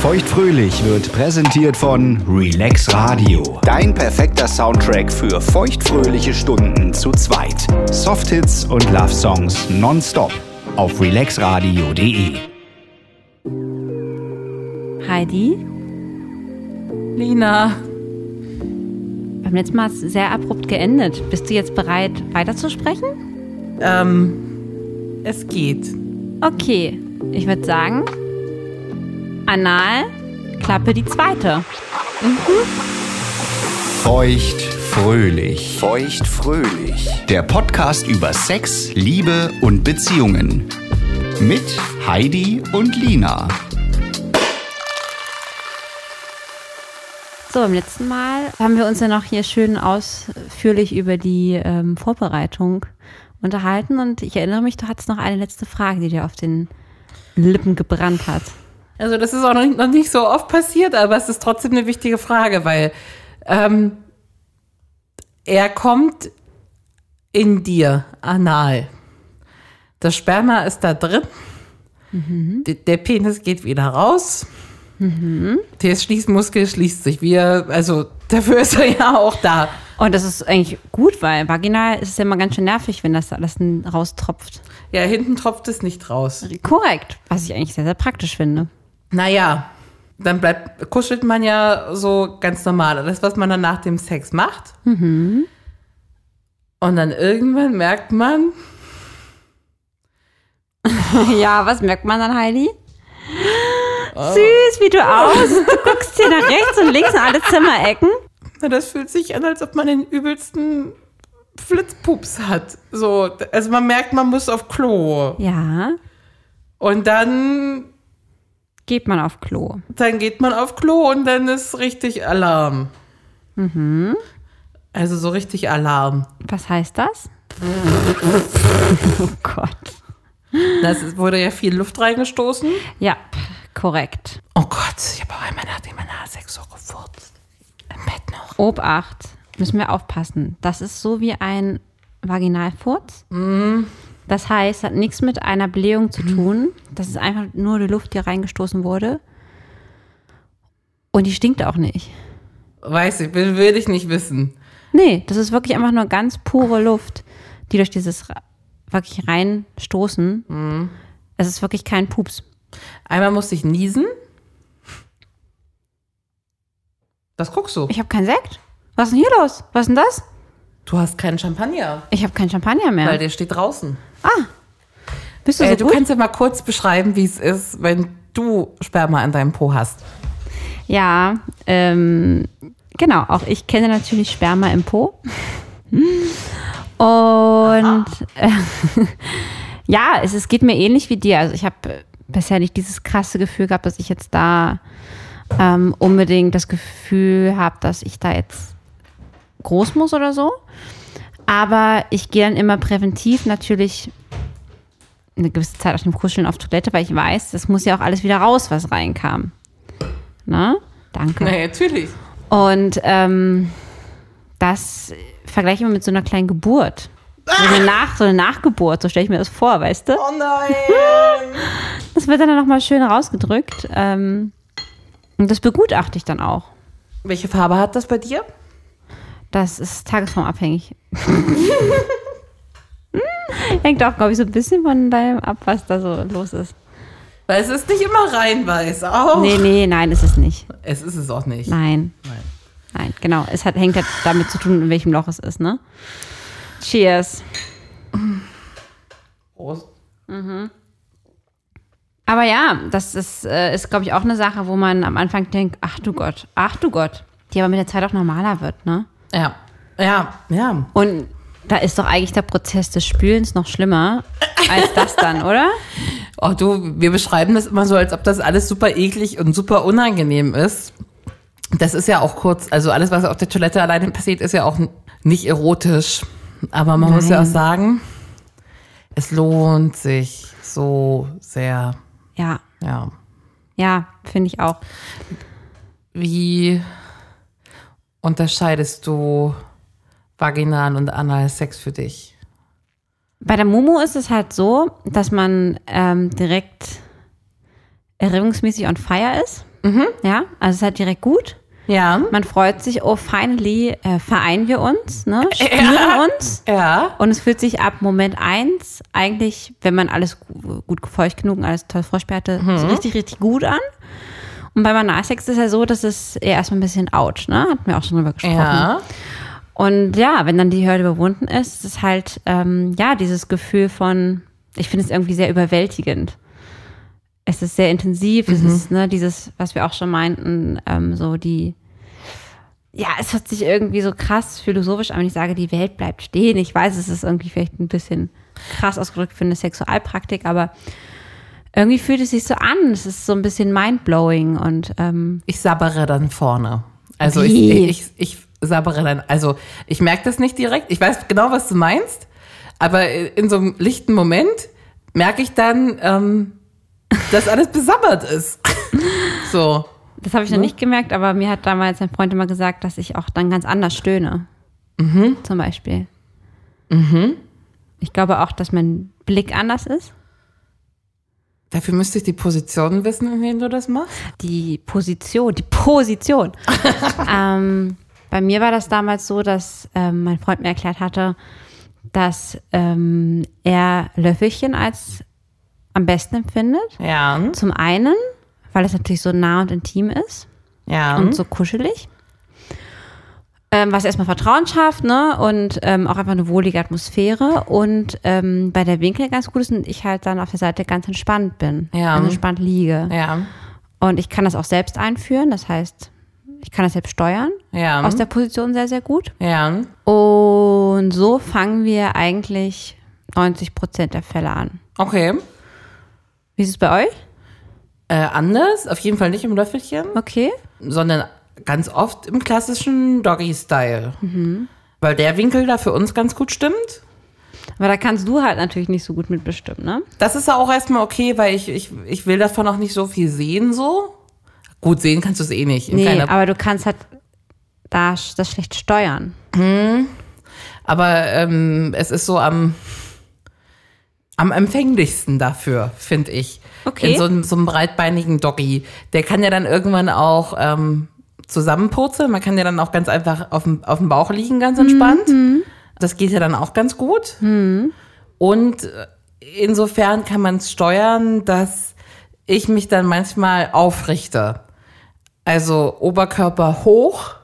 Feuchtfröhlich wird präsentiert von Relax Radio. Dein perfekter Soundtrack für feuchtfröhliche Stunden zu zweit. Softhits und Love Songs nonstop auf relaxradio.de. Heidi, Lina, beim letzten Mal hat es sehr abrupt geendet. Bist du jetzt bereit, weiterzusprechen? ähm, es geht. Okay, ich würde sagen, Anal, Klappe die zweite. Feuchtfröhlich. Feuchtfröhlich. Der Podcast über Sex, Liebe und Beziehungen. Mit Heidi und Lina. So, beim letzten Mal haben wir uns ja noch hier schön ausführlich über die ähm, Vorbereitung unterhalten und ich erinnere mich, du hattest noch eine letzte Frage, die dir auf den Lippen gebrannt hat. Also das ist auch noch nicht, noch nicht so oft passiert, aber es ist trotzdem eine wichtige Frage, weil ähm, er kommt in dir anal. Das Sperma ist da drin. D- Der Penis geht wieder raus. Der Schließmuskel schließt sich. Wir, also dafür ist er ja auch da. Und das ist eigentlich gut, weil vaginal ist es ja immer ganz schön nervig, wenn das alles raustropft. Ja, hinten tropft es nicht raus. Korrekt, was ich eigentlich sehr, sehr praktisch finde. Naja, dann bleibt, kuschelt man ja so ganz normal. Das, was man dann nach dem Sex macht. Und dann irgendwann merkt man, ja, was merkt man dann, Heidi? Süß, wie du aus. Du guckst hier nach rechts und links in alle Zimmerecken. na, das fühlt sich an, als ob man den übelsten Flitzpups hat. So, also man merkt, man muss auf Klo. Ja, Und dann, geht man auf Klo. dann geht man auf Klo und dann ist richtig Alarm. Also so richtig Alarm. Was heißt das? oh Gott. Das wurde ja viel Luft reingestoßen. Ja, korrekt. Oh Gott, ich habe auch einmal nach dem Analsex so gefurzt. Im Bett noch. Obacht, müssen wir aufpassen. Das ist so wie ein Vaginalfurz. Das heißt, hat nichts mit einer Blähung zu tun. Das ist einfach nur die Luft, die reingestoßen wurde. Und die stinkt auch nicht. Weiß ich, will, will ich nicht wissen. Nee, das ist wirklich einfach nur ganz pure Luft, die durch dieses wirklich reinstoßen. Es ist wirklich kein Pups. Einmal musste ich niesen. Was guckst du? Ich habe keinen Sekt. Was ist denn hier los? Was ist denn das? Du hast keinen Champagner, Ich habe keinen Champagner mehr. weil der steht draußen. Bist du so Äh, du gut? kannst ja mal kurz beschreiben, wie es ist, wenn du Sperma in deinem Po hast. Ja, ähm, genau. Auch ich kenne natürlich Sperma im Po. Und äh, ja, es, es geht mir ähnlich wie dir. Also ich habe äh, bisher nicht dieses krasse Gefühl gehabt, dass ich jetzt da ähm, unbedingt das Gefühl habe, dass ich da jetzt groß muss oder so. Aber ich gehe dann immer präventiv natürlich eine gewisse Zeit auf dem Kuscheln auf Toilette, weil ich weiß, das muss ja auch alles wieder raus, was reinkam. Na? Danke. Na, natürlich. Und ähm, das vergleiche ich immer mit so einer kleinen Geburt. So eine, Nach, so eine Nachgeburt, so stelle ich mir das vor, weißt du? Oh nein. Das wird dann nochmal schön rausgedrückt. Ähm, und das begutachte ich dann auch. Welche Farbe hat das bei dir? Das ist tagesformabhängig. Hängt auch, glaube ich, so ein bisschen von deinem ab, was da so los ist. Weil es ist nicht immer rein weiß. Auch. Nee, nee, nein, ist es nicht. Es ist es auch nicht. Nein. Nein. Nein, genau. Es hat, hängt halt damit zu tun, in welchem Loch es ist, ne? Cheers. Prost. Aber ja, das ist, äh, ist glaube ich, auch eine Sache, wo man am Anfang denkt, ach du Gott, ach du Gott, die aber mit der Zeit auch normaler wird, ne? Ja. Ja, ja. Und da ist doch eigentlich der Prozess des Spülens noch schlimmer als das dann, oder? Oh, du, wir beschreiben das immer so, als ob das alles super eklig und super unangenehm ist. Das ist ja auch kurz, also alles, was auf der Toilette alleine passiert, ist ja auch nicht erotisch. Aber man muss ja auch sagen, es lohnt sich so sehr. Ja, Ja. ja, finde ich auch. Wie unterscheidest du Vaginal und Analsex für dich? Bei der Momo ist es halt so, dass man ähm, direkt erregungsmäßig on fire ist. Ja, also es ist halt direkt gut. Ja. Man freut sich, oh, finally äh, vereinen wir uns, ne? spüren Ja. uns. Ja. Und es fühlt sich ab Moment eins eigentlich, wenn man alles gu- gut feucht genug und alles toll vorsperrt hatte, so richtig, richtig gut an. Und beim Analsex ist es ja so, dass es eher erstmal ein bisschen ouch, ne? Hatten wir auch schon drüber gesprochen. Ja. Und ja, wenn dann die Hürde überwunden ist, ist es halt, ähm, ja, dieses Gefühl von, ich finde es irgendwie sehr überwältigend. Es ist sehr intensiv, es ist, ne, dieses, was wir auch schon meinten, ähm, so die, ja, es hört sich irgendwie so krass philosophisch an, wenn ich sage, die Welt bleibt stehen. Ich weiß, es ist irgendwie vielleicht ein bisschen krass ausgedrückt für eine Sexualpraktik, aber irgendwie fühlt es sich so an. Es ist so ein bisschen mindblowing und ähm, Ich sabbere dann vorne. Also ich, ich, ich sabbere dann, also ich merke das nicht direkt. Ich weiß genau, was du meinst, aber in so einem lichten Moment merke ich dann, ähm, dass alles besabbert ist. so. Das habe ich noch nicht gemerkt, aber mir hat damals ein Freund immer gesagt, dass ich auch dann ganz anders stöhne. Zum Beispiel. Ich glaube auch, dass mein Blick anders ist. Dafür müsste ich die Position wissen, in denen du das machst. Die Position, die Position. ähm, bei mir war das damals so, dass ähm, mein Freund mir erklärt hatte, dass ähm, er Löffelchen als am besten empfindet. Ja. Zum einen, weil es natürlich so nah und intim ist. Ja. und so kuschelig. Ähm, was erstmal Vertrauen schafft, ne? Und ähm, auch einfach eine wohlige Atmosphäre. Und ähm, bei der Winkel ganz gut ist und ich halt dann auf der Seite ganz entspannt bin. Ja. Ganz entspannt liege. ja. Und ich kann das auch selbst einführen. Das heißt, ich kann das selbst steuern. Ja. Aus der Position sehr, sehr gut. ja. Und so fangen wir eigentlich 90 Prozent der Fälle an. Okay. Wie ist es bei euch? Äh, anders, auf jeden Fall nicht im Löffelchen, Okay. sondern ganz oft im klassischen Doggy-Style. Weil der Winkel da für uns ganz gut stimmt. Aber da kannst du halt natürlich nicht so gut mitbestimmen, ne? Das ist ja auch erstmal okay, weil ich, ich, ich will davon auch nicht so viel sehen, so. Gut, sehen kannst du es eh nicht. Nee, aber du kannst halt da das schlecht steuern. aber ähm, es ist so am, am empfänglichsten dafür, finde ich. Okay. In so, einem- so einem breitbeinigen Doggy. Der kann ja dann irgendwann auch ähm, zusammenpurzeln. Man kann ja dann auch ganz einfach auf dem, auf dem Bauch liegen, ganz entspannt. Das geht ja dann auch ganz gut. Und äh, insofern kann man es steuern, dass ich mich dann manchmal aufrichte. Also Oberkörper hoch,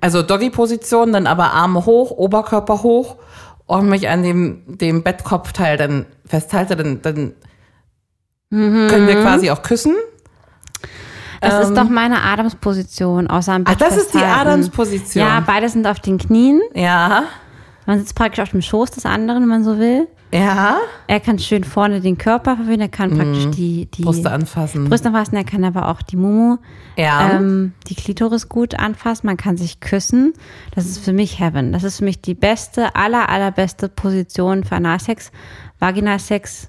also Doggy-Position, dann aber Arme hoch, Oberkörper hoch und mich an dem, dem Bettkopfteil dann festhalte, dann, dann können wir quasi auch küssen. Das ist doch meine Adamsposition, außer am Ähm. Ach, Bett das ist die. Adamsposition. Ja, beide sind auf den Knien. Ja, Man sitzt praktisch auf dem Schoß des anderen, wenn man so will. ja. Er kann schön vorne den Körper verwöhnen, er kann praktisch die, die Mhm. Brüste anfassen. Brüste anfassen, er kann aber auch die Mumu, Ja. ähm, die Klitoris gut anfassen, man kann sich küssen. Das ist für mich Heaven. Das ist für mich die beste, aller, allerbeste Position für Analsex. Vaginalsex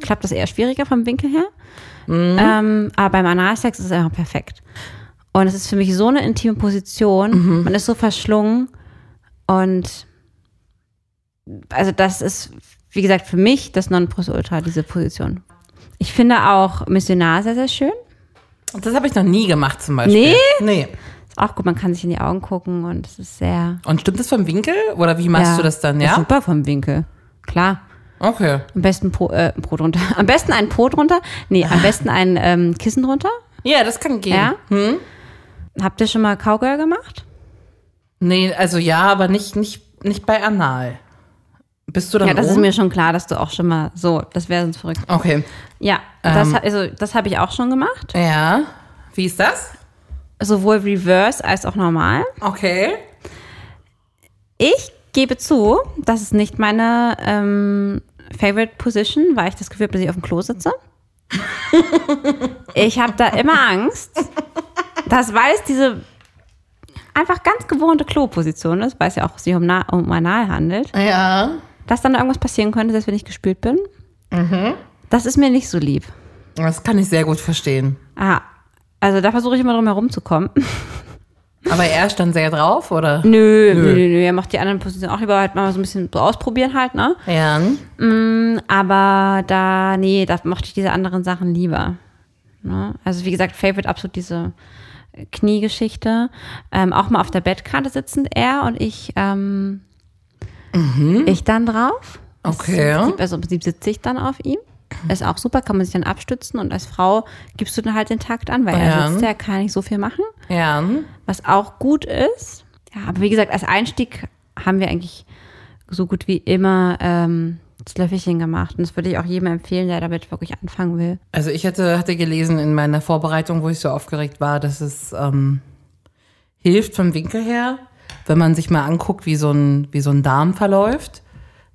klappt das eher schwieriger vom Winkel her. Ähm, aber beim Analsex ist es einfach perfekt. Und es ist für mich so eine intime Position. Man ist so verschlungen. Und also das ist, wie gesagt, für mich das Nonplusultra, diese Position. Ich finde auch Missionar sehr, sehr schön. Das habe ich noch nie gemacht zum Beispiel. Nee? Nee. Ist auch gut, man kann sich in die Augen gucken und es ist sehr. Und stimmt das vom Winkel? Oder wie machst ja, du das dann, ja? super vom Winkel. Klar. Okay. Am besten Po, äh, Po drunter. Am besten ein Po drunter. Nee, am besten ein ähm, Kissen drunter. Ja, das kann gehen. Ja. Habt ihr schon mal Cowgirl gemacht? Nee, also ja, aber nicht, nicht, nicht bei Anal. Bist du dann Ja, das ist oben? mir schon klar, dass du auch schon mal so, das wäre sonst verrückt. Okay. Ja, das, Ähm. also, das habe ich auch schon gemacht. Ja. Wie ist das? Sowohl reverse als auch normal. Okay. Ich gebe zu, das ist nicht meine ähm, Favorite Position, weil ich das Gefühl habe, dass ich auf dem Klo sitze. ich habe da immer Angst, dass, weil es diese einfach ganz gewohnte Kloposition ist, weil es ja auch sich um, Na um Anal handelt, Ja. dass dann da irgendwas passieren könnte, selbst wenn ich gespült bin. Das ist mir nicht so lieb. Das kann ich sehr gut verstehen. Ah, also da versuche ich immer drum herum zu kommen. Aber er stand sehr drauf, oder? Nö, nö, nö, nö. Er macht die anderen Positionen auch lieber halt mal so ein bisschen so ausprobieren halt, ne? Ja. Aber da, nee, da mochte ich diese anderen Sachen lieber. Ne? Also wie gesagt, Favorite absolut diese Kniegeschichte. Ähm, auch mal auf der Bettkante sitzend, er und ich, ähm, ich dann drauf. Okay. Also im Prinzip sitze ich dann auf ihm. Ist auch super, kann man sich dann abstützen und als Frau gibst du dann halt den Takt an, weil Ja. er sitzt, der kann nicht so viel machen. Ja. Was auch gut ist. Ja, aber wie gesagt, als Einstieg haben wir eigentlich so gut wie immer ähm, das Löffelchen gemacht. Und das würde ich auch jedem empfehlen, der damit wirklich anfangen will. Also ich hatte, hatte gelesen in meiner Vorbereitung, wo ich so aufgeregt war, dass es ähm, hilft vom Winkel her, wenn man sich mal anguckt, wie so ein, wie so ein Darm verläuft.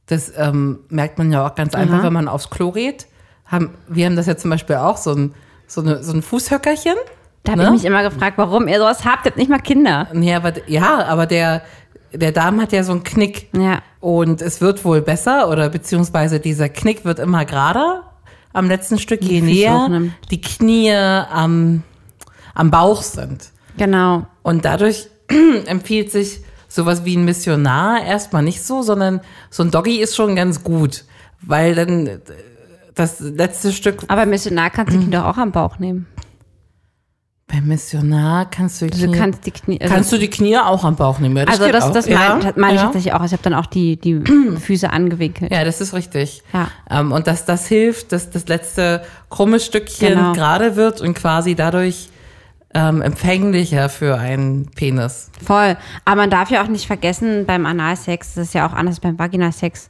Das ähm, merkt man ja auch ganz einfach, wenn man aufs Klo geht. Haben, wir haben das ja zum Beispiel auch, so ein, so, eine, so ein Fußhöckerchen. Da habe Ne? ich mich immer gefragt, warum ihr sowas habt. Ihr habt nicht mal Kinder. Nee, aber, ja, aber der, der Darm hat ja so einen Knick. Ja. Und es wird wohl besser oder beziehungsweise dieser Knick wird immer gerader am letzten Stück, je näher die Knie am, am Bauch sind. Genau. Und dadurch empfiehlt sich sowas wie ein Missionar erstmal nicht so, sondern so ein Doggy ist schon ganz gut, weil dann äh, das letzte Stück Aber Missionar kannst du die Kinder auch am Bauch nehmen. beim Missionar kannst du die Also du Knie, kannst die Knie. Also, kannst du die Knie auch am Bauch nehmen. Ja, also das, auch. das Ja, meine meine ich ja. tatsächlich auch. Also ich habe dann auch die, die Füße angewinkelt. Ja, das ist richtig. Ja. Ähm, und dass das hilft, dass das letzte krumme Stückchen Genau. gerade wird und quasi dadurch ähm, empfänglicher für einen Penis. Voll. Aber man darf ja auch nicht vergessen, beim Analsex, das ist ja auch anders als beim Vaginasex.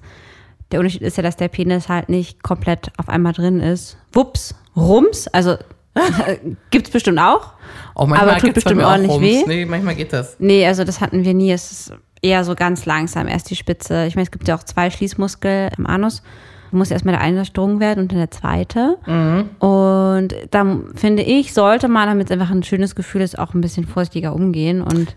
Der Unterschied ist ja, dass der Penis halt nicht komplett auf einmal drin ist. Wups, Rums, also gibt's bestimmt auch. Oh, manchmal Aber tut bestimmt auch ordentlich Rums. weh. Nee, manchmal geht das. Nee, also das hatten wir nie. Es ist eher so ganz langsam, erst die Spitze. Ich meine, es gibt ja auch zwei Schließmuskel im Anus. Da muss erstmal der eine durchdrungen werden und dann der zweite. Und da finde ich, sollte man, damit es einfach ein schönes Gefühl ist, auch ein bisschen vorsichtiger umgehen und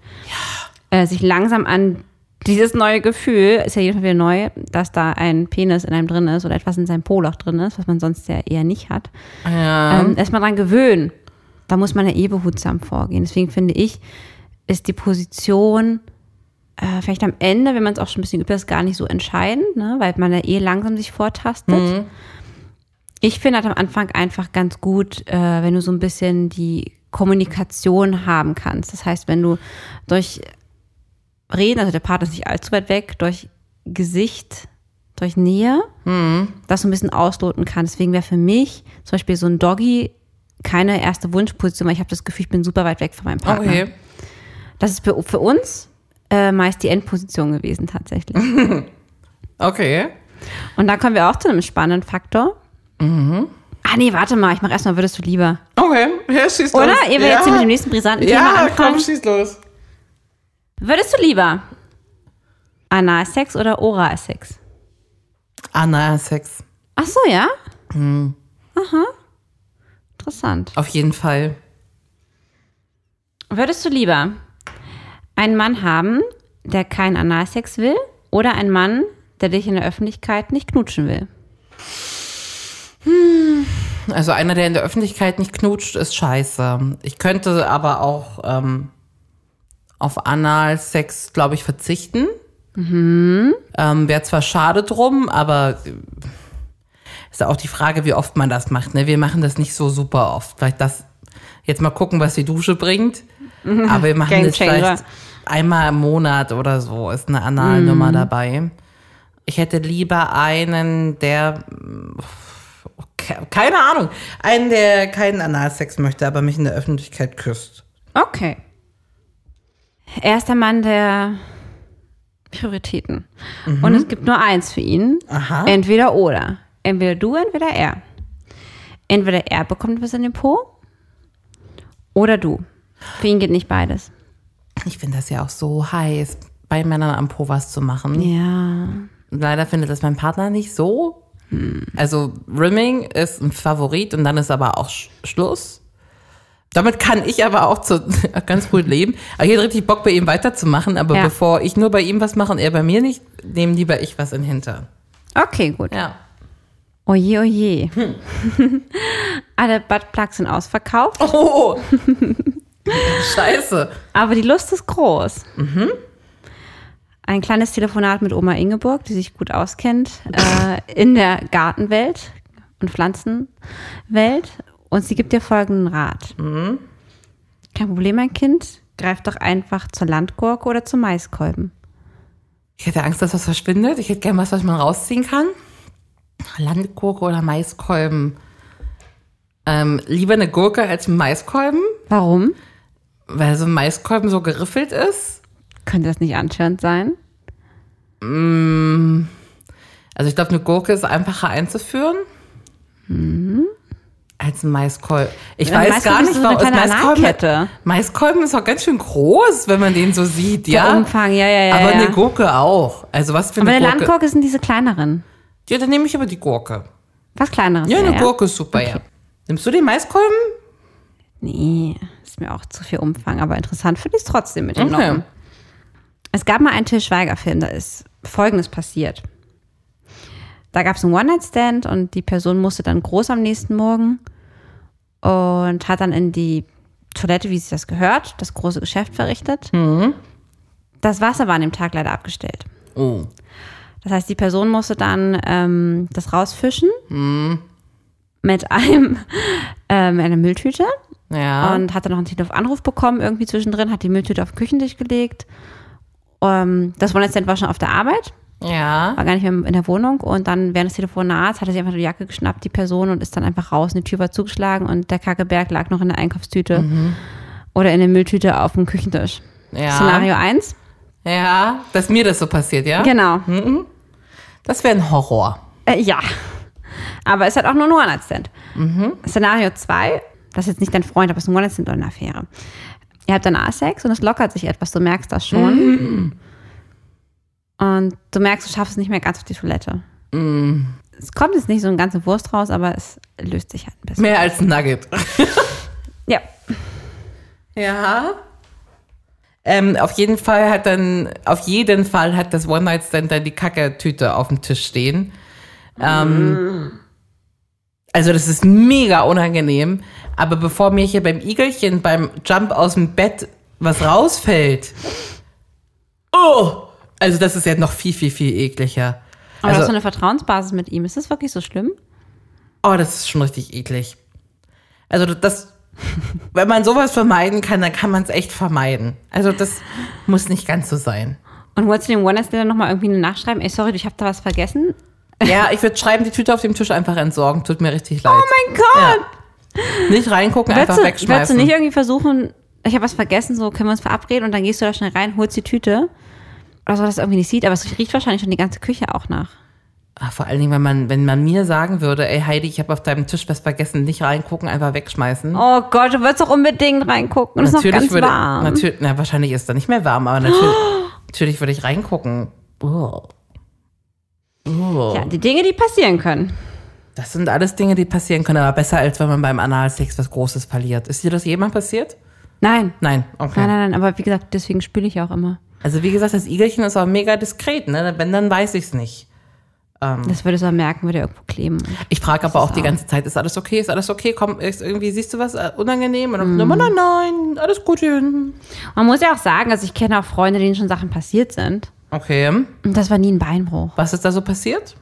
äh, sich langsam an dieses neue Gefühl, ist ja jedes Mal wieder neu, dass da ein Penis in einem drin ist oder etwas in seinem Poloch drin ist, was man sonst ja eher nicht hat Ja. ähm, erstmal dran gewöhnen. Da muss man ja eh behutsam vorgehen. Deswegen finde ich, ist die Position äh, vielleicht am Ende, wenn man es auch schon ein bisschen übt, ist gar nicht so entscheidend, ne? weil man ja eh langsam sich vortastet. Ich finde halt am Anfang einfach ganz gut, äh, wenn du so ein bisschen die Kommunikation haben kannst. Das heißt, wenn du durch Reden, also der Partner ist nicht allzu weit weg, durch Gesicht, durch Nähe, das so ein bisschen ausloten kann. Deswegen wäre für mich zum Beispiel so ein Doggy keine erste Wunschposition, weil ich habe das Gefühl, ich bin super weit weg von meinem Partner. Okay. Das ist für, für uns äh, meist die Endposition gewesen tatsächlich. Okay. Und da kommen wir auch zu einem spannenden Faktor. Ah nee, warte mal, ich mache erstmal, würdest du lieber. Okay. Ja, schieß los. Oder? Ehe wir ja. jetzt hier mit dem nächsten brisanten Thema Ja, anfangen. komm, schieß los. Würdest du lieber Analsex oder Oralsex? Analsex. Ach so, ja? Hm. Aha. Interessant. Auf jeden Fall. Würdest du lieber einen Mann haben, der keinen Analsex will, oder einen Mann, der dich in der Öffentlichkeit nicht knutschen will? Also einer, der in der Öffentlichkeit nicht knutscht, ist scheiße. Ich könnte aber auch ähm, auf Analsex, glaube ich, verzichten. Ähm, Wäre zwar schade drum, aber äh, ist ja auch die Frage, wie oft man das macht. Ne? Wir machen das nicht so super oft. Vielleicht das jetzt mal gucken, was die Dusche bringt. Aber wir machen Changer. vielleicht einmal im Monat oder so. Ist eine Analnummer dabei. Ich hätte lieber einen, der ke- keine Ahnung, einen, der keinen Analsex möchte, aber mich in der Öffentlichkeit küsst. Okay. Er ist der Mann der Prioritäten. Und es gibt nur eins für ihn. Aha. Entweder oder. Entweder du, entweder er. Entweder er bekommt was in den Po oder du. Für ihn geht nicht beides. Ich finde das ja auch so heiß, bei Männern am Po was zu machen. Ja. Leider findet das mein Partner nicht so. Also Rimming ist ein Favorit und dann ist aber auch Sch Schluss. Damit kann ich aber auch zu, ganz gut leben. Aber ich hätte richtig Bock, bei ihm weiterzumachen. Aber Ja. bevor ich nur bei ihm was mache und er bei mir nicht, nehmen lieber ich was in den Hintern. Okay, gut. Ja. Oje, oje. Alle Buttplugs sind ausverkauft, Oh! Scheiße. aber die Lust ist groß. Ein kleines Telefonat mit Oma Ingeborg, die sich gut auskennt äh, in der Gartenwelt und Pflanzenwelt. Und sie gibt dir folgenden Rat. Kein Problem, mein Kind. Greif doch einfach zur Landgurke oder zum Maiskolben. Ich hätte Angst, dass was verschwindet. Ich hätte gerne was, was man rausziehen kann. Landgurke oder Maiskolben. Ähm, lieber eine Gurke als Maiskolben, Warum? Weil so ein Maiskolben so geriffelt ist. Könnte das nicht anscheinend sein? Also ich glaube, eine Gurke ist einfacher einzuführen. Als ein Maiskolben. Ich weiß Maiskolben gar ist nicht, so eine warum kleine Maiskolben, Analkette. Maiskolben ist auch ganz schön groß, wenn man den so sieht, Der ja. Umfang, ja, ja, ja. aber eine Gurke auch. Also was für aber eine eine Gurke? Landgurke sind diese kleineren. Ja, dann nehme ich aber die Gurke. Was kleineres. Ja, eine ja. Gurke ist super, ja. Nimmst du den Maiskolben? Nee, ist mir auch zu viel Umfang, aber interessant finde ich es trotzdem mit den Okay. Noppen. Es gab mal einen Till Schweiger-Film, da ist Folgendes passiert. Da gab es einen One-Night-Stand und die Person musste dann groß am nächsten Morgen und hat dann in die Toilette, wie sich das gehört, das große Geschäft verrichtet. Das Wasser war an dem Tag leider abgestellt. Oh. Das heißt, die Person musste dann ähm, das rausfischen mit einem ähm, einer Mülltüte Ja. und hatte noch einen Telefonanruf bekommen irgendwie zwischendrin, hat die Mülltüte auf den Küchentisch gelegt. Ähm, das One-Night-Stand war schon auf der Arbeit, ja. war gar nicht mehr in der Wohnung und dann während des Telefonats hat er sich einfach die Jacke geschnappt, die Person, und ist dann einfach raus. Und die Tür war zugeschlagen und der Kackeberg lag noch in der Einkaufstüte oder in der Mülltüte auf dem Küchentisch. Ja. Szenario 1. Ja, dass mir das so passiert, ja? Genau. Das wäre ein Horror. Äh, ja. Aber es hat auch nur ein One-Night-Stand. Szenario 2, das ist jetzt nicht dein Freund, aber es ist ein One-Night-Stand oder eine Affäre. Ihr habt danach Sex und es lockert sich etwas, du merkst das schon. Und du merkst, du schaffst es nicht mehr ganz auf die Toilette. Es kommt jetzt nicht so eine ganze Wurst raus, aber es löst sich halt ein bisschen. Mehr als ein Nugget. Ja. Ja. Ähm, auf jeden Fall hat dann, auf jeden Fall hat das One-Night-Stand dann die Kacke-Tüte auf dem Tisch stehen. Ähm, also das ist mega unangenehm. Aber bevor mir hier beim Igelchen beim Jump aus dem Bett was rausfällt, oh, also das ist ja noch viel, viel, viel ekliger. Aber du hast Also, so eine Vertrauensbasis mit ihm. Ist das wirklich so schlimm? oh, das ist schon richtig eklig. Also das, wenn man sowas vermeiden kann, dann kann man es echt vermeiden. Also das muss nicht ganz so sein. Und wolltest du dem One-Night-Stand dann nochmal irgendwie eine Nachschreiben? Ey, sorry, ich habe da was vergessen? Ja, ich würde schreiben, die Tüte auf dem Tisch einfach entsorgen. Tut mir richtig leid. Oh mein Gott! Nicht reingucken, einfach Würdest du, wegschmeißen. würdest du nicht irgendwie versuchen, ich habe was vergessen, so können wir uns verabreden und dann gehst du da schnell rein, holst die Tüte. Oder so, dass es irgendwie nicht sieht, aber es riecht wahrscheinlich schon die ganze Küche auch nach. Ach, vor allen Dingen, wenn man, wenn man mir sagen würde, ey Heidi, ich habe auf deinem Tisch was vergessen, nicht reingucken, einfach wegschmeißen. Oh Gott, du würdest doch unbedingt reingucken. Das ist noch ganz würde, warm. natürlich, na, wahrscheinlich ist da nicht mehr warm, aber natürlich, natürlich würde ich reingucken. Oh. Oh. Ja, die Dinge, die passieren können. Das sind alles Dinge, die passieren können, aber besser als wenn man beim Analsex was Großes verliert. Ist dir das jemand passiert? Nein. Nein, okay. Nein, nein, nein, aber wie gesagt, deswegen spüle ich auch immer. Also wie gesagt, das Igelchen ist auch mega diskret, ne? Wenn, dann weiß ich's nicht. Das würdest du auch merken, würde irgendwo kleben. Ich frage aber auch die auch- ganze Zeit, ist alles okay? Ist alles okay? Komm, ist irgendwie, siehst du was äh, unangenehm? Und dann, nein, nein, nein, alles gut. hin. Man muss ja auch sagen, also ich kenne auch Freunde, denen schon Sachen passiert sind. Okay. Und das war nie ein Beinbruch. Was ist da so passiert?